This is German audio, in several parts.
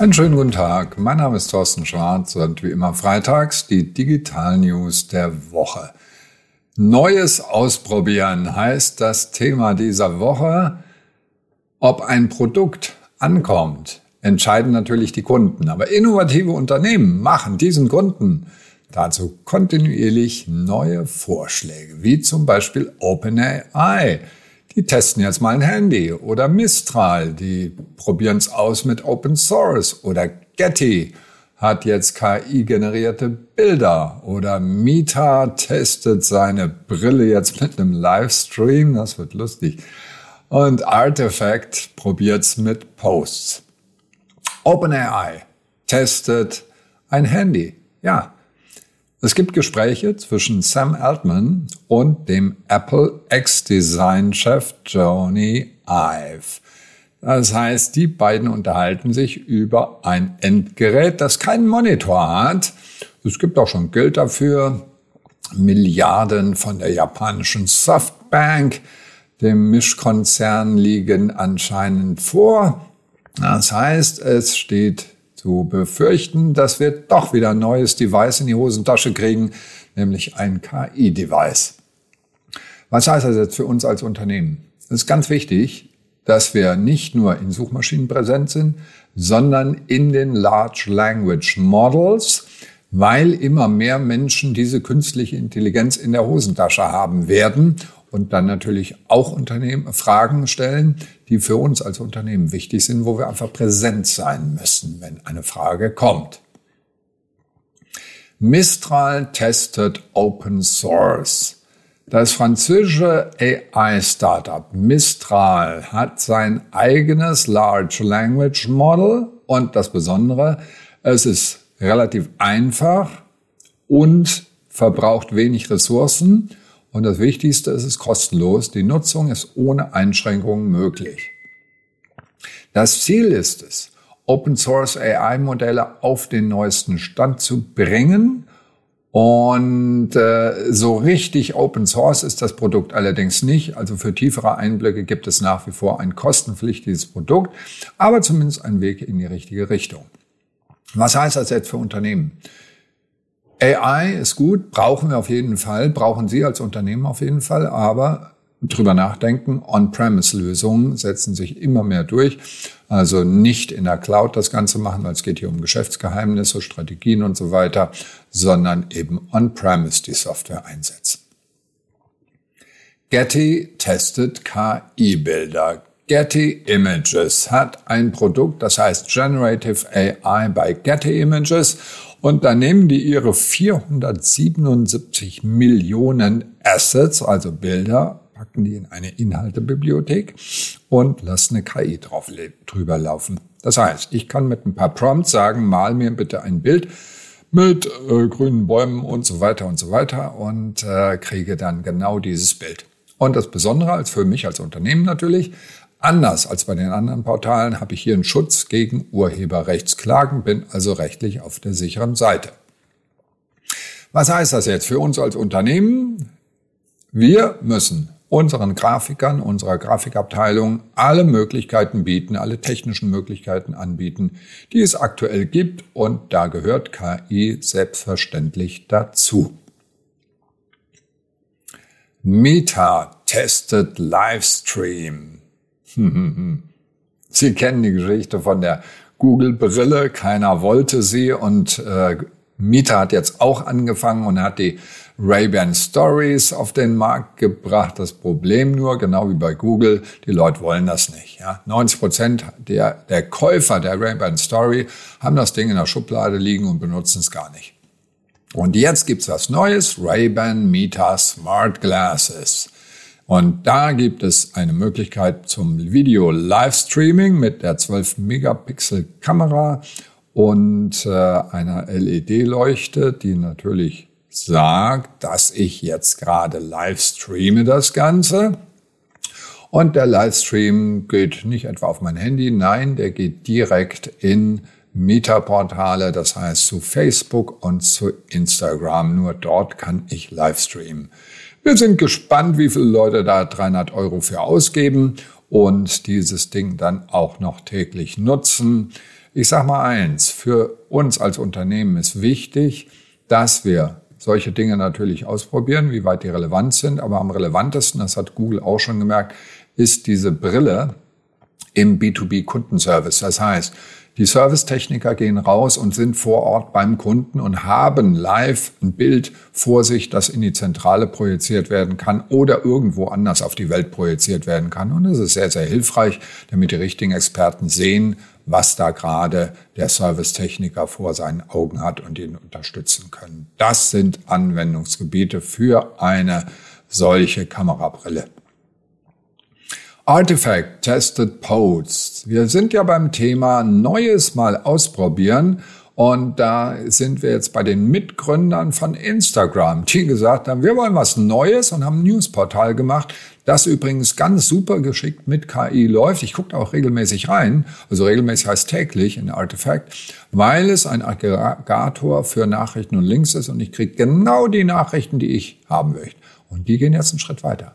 Einen schönen guten Tag. Mein Name ist Thorsten Schwarz und wie immer freitags die Digital News der Woche. Neues ausprobieren heißt das Thema dieser Woche. Ob ein Produkt ankommt, entscheiden natürlich die Kunden. Aber innovative Unternehmen machen diesen Kunden dazu kontinuierlich neue Vorschläge, wie zum Beispiel OpenAI die testen jetzt mal ein Handy oder Mistral, die probieren es aus mit Open Source oder Getty hat jetzt KI-generierte Bilder oder Mita testet seine Brille jetzt mit einem Livestream, das wird lustig. Und Artifact probiert's mit Posts. OpenAI testet ein Handy. Ja, es gibt Gespräche zwischen Sam Altman und dem Apple Ex-Design-Chef Joni Ive. Das heißt, die beiden unterhalten sich über ein Endgerät, das keinen Monitor hat. Es gibt auch schon Geld dafür. Milliarden von der japanischen Softbank, dem Mischkonzern, liegen anscheinend vor. Das heißt, es steht zu befürchten, dass wir doch wieder ein neues Device in die Hosentasche kriegen, nämlich ein KI-Device. Was heißt das jetzt für uns als Unternehmen? Es ist ganz wichtig, dass wir nicht nur in Suchmaschinen präsent sind, sondern in den Large Language Models, weil immer mehr Menschen diese künstliche Intelligenz in der Hosentasche haben werden und dann natürlich auch Unternehmen Fragen stellen, die für uns als Unternehmen wichtig sind, wo wir einfach präsent sein müssen, wenn eine Frage kommt. Mistral testet Open Source. Das französische AI-Startup Mistral hat sein eigenes Large Language Model und das Besondere, es ist relativ einfach und verbraucht wenig Ressourcen und das Wichtigste, es ist kostenlos. Die Nutzung ist ohne Einschränkungen möglich. Das Ziel ist es, Open Source AI Modelle auf den neuesten Stand zu bringen. Und äh, so richtig Open Source ist das Produkt allerdings nicht. Also für tiefere Einblicke gibt es nach wie vor ein kostenpflichtiges Produkt, aber zumindest ein Weg in die richtige Richtung. Was heißt das jetzt für Unternehmen? AI ist gut, brauchen wir auf jeden Fall, brauchen Sie als Unternehmen auf jeden Fall, aber drüber nachdenken, On-Premise-Lösungen setzen sich immer mehr durch. Also nicht in der Cloud das Ganze machen, weil es geht hier um Geschäftsgeheimnisse, Strategien und so weiter, sondern eben On-Premise die Software einsetzen. Getty testet KI-Bilder. Getty Images hat ein Produkt, das heißt Generative AI bei Getty Images und dann nehmen die ihre 477 Millionen Assets, also Bilder, packen die in eine Inhaltebibliothek und lassen eine KI drauf drüber laufen. Das heißt, ich kann mit ein paar Prompts sagen, mal mir bitte ein Bild mit äh, grünen Bäumen und so weiter und so weiter und äh, kriege dann genau dieses Bild. Und das Besondere als für mich als Unternehmen natürlich, Anders als bei den anderen Portalen habe ich hier einen Schutz gegen Urheberrechtsklagen, bin also rechtlich auf der sicheren Seite. Was heißt das jetzt für uns als Unternehmen? Wir müssen unseren Grafikern, unserer Grafikabteilung alle Möglichkeiten bieten, alle technischen Möglichkeiten anbieten, die es aktuell gibt und da gehört KI selbstverständlich dazu. Meta testet Livestream. Sie kennen die Geschichte von der Google-Brille. Keiner wollte sie und äh, Mieter hat jetzt auch angefangen und hat die Ray-Ban Stories auf den Markt gebracht. Das Problem nur, genau wie bei Google, die Leute wollen das nicht. Ja? 90 Prozent der, der Käufer der Ray-Ban Story haben das Ding in der Schublade liegen und benutzen es gar nicht. Und jetzt gibt's was Neues, Ray-Ban Meta Smart Glasses. Und da gibt es eine Möglichkeit zum Video-Livestreaming mit der 12-Megapixel-Kamera und äh, einer LED-Leuchte, die natürlich sagt, dass ich jetzt gerade live streame das Ganze. Und der Livestream geht nicht etwa auf mein Handy, nein, der geht direkt in Meta-Portale, das heißt zu Facebook und zu Instagram. Nur dort kann ich Livestreamen. Wir sind gespannt, wie viele Leute da 300 Euro für ausgeben und dieses Ding dann auch noch täglich nutzen. Ich sage mal eins, für uns als Unternehmen ist wichtig, dass wir solche Dinge natürlich ausprobieren, wie weit die relevant sind. Aber am relevantesten, das hat Google auch schon gemerkt, ist diese Brille im B2B-Kundenservice. Das heißt, die Servicetechniker gehen raus und sind vor Ort beim Kunden und haben live ein Bild vor sich, das in die Zentrale projiziert werden kann oder irgendwo anders auf die Welt projiziert werden kann. Und das ist sehr, sehr hilfreich, damit die richtigen Experten sehen, was da gerade der Servicetechniker vor seinen Augen hat und ihn unterstützen können. Das sind Anwendungsgebiete für eine solche Kamerabrille. Artifact Tested Posts. Wir sind ja beim Thema Neues mal ausprobieren. Und da sind wir jetzt bei den Mitgründern von Instagram, die gesagt haben, wir wollen was Neues und haben ein Newsportal gemacht, das übrigens ganz super geschickt mit KI läuft. Ich gucke auch regelmäßig rein, also regelmäßig heißt täglich in Artifact, weil es ein Aggregator für Nachrichten und Links ist und ich kriege genau die Nachrichten, die ich haben möchte. Und die gehen jetzt einen Schritt weiter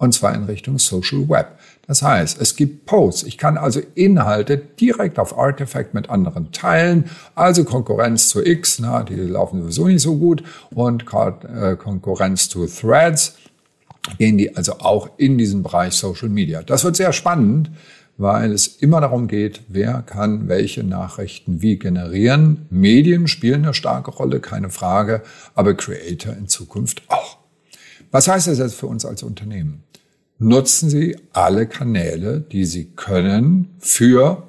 und zwar in Richtung Social Web. Das heißt, es gibt Posts. Ich kann also Inhalte direkt auf Artifact mit anderen teilen. Also Konkurrenz zu X, na, die laufen sowieso nicht so gut. Und äh, Konkurrenz zu Threads gehen die also auch in diesen Bereich Social Media. Das wird sehr spannend, weil es immer darum geht, wer kann welche Nachrichten wie generieren. Medien spielen eine starke Rolle, keine Frage, aber Creator in Zukunft auch. Was heißt das jetzt für uns als Unternehmen? nutzen Sie alle Kanäle, die Sie können für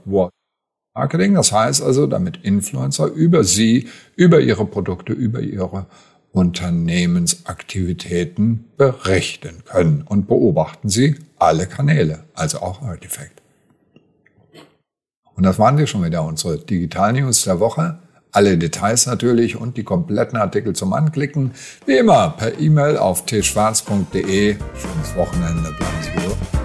Marketing. Das heißt also, damit Influencer über Sie, über Ihre Produkte, über Ihre Unternehmensaktivitäten berichten können. Und beobachten Sie alle Kanäle, also auch Artifact. Und das waren wir schon wieder, unsere Digital News der Woche. Alle Details natürlich und die kompletten Artikel zum Anklicken, wie immer per E-Mail auf tschwarz.de. Schönes Wochenende, bleiben Sie gesund.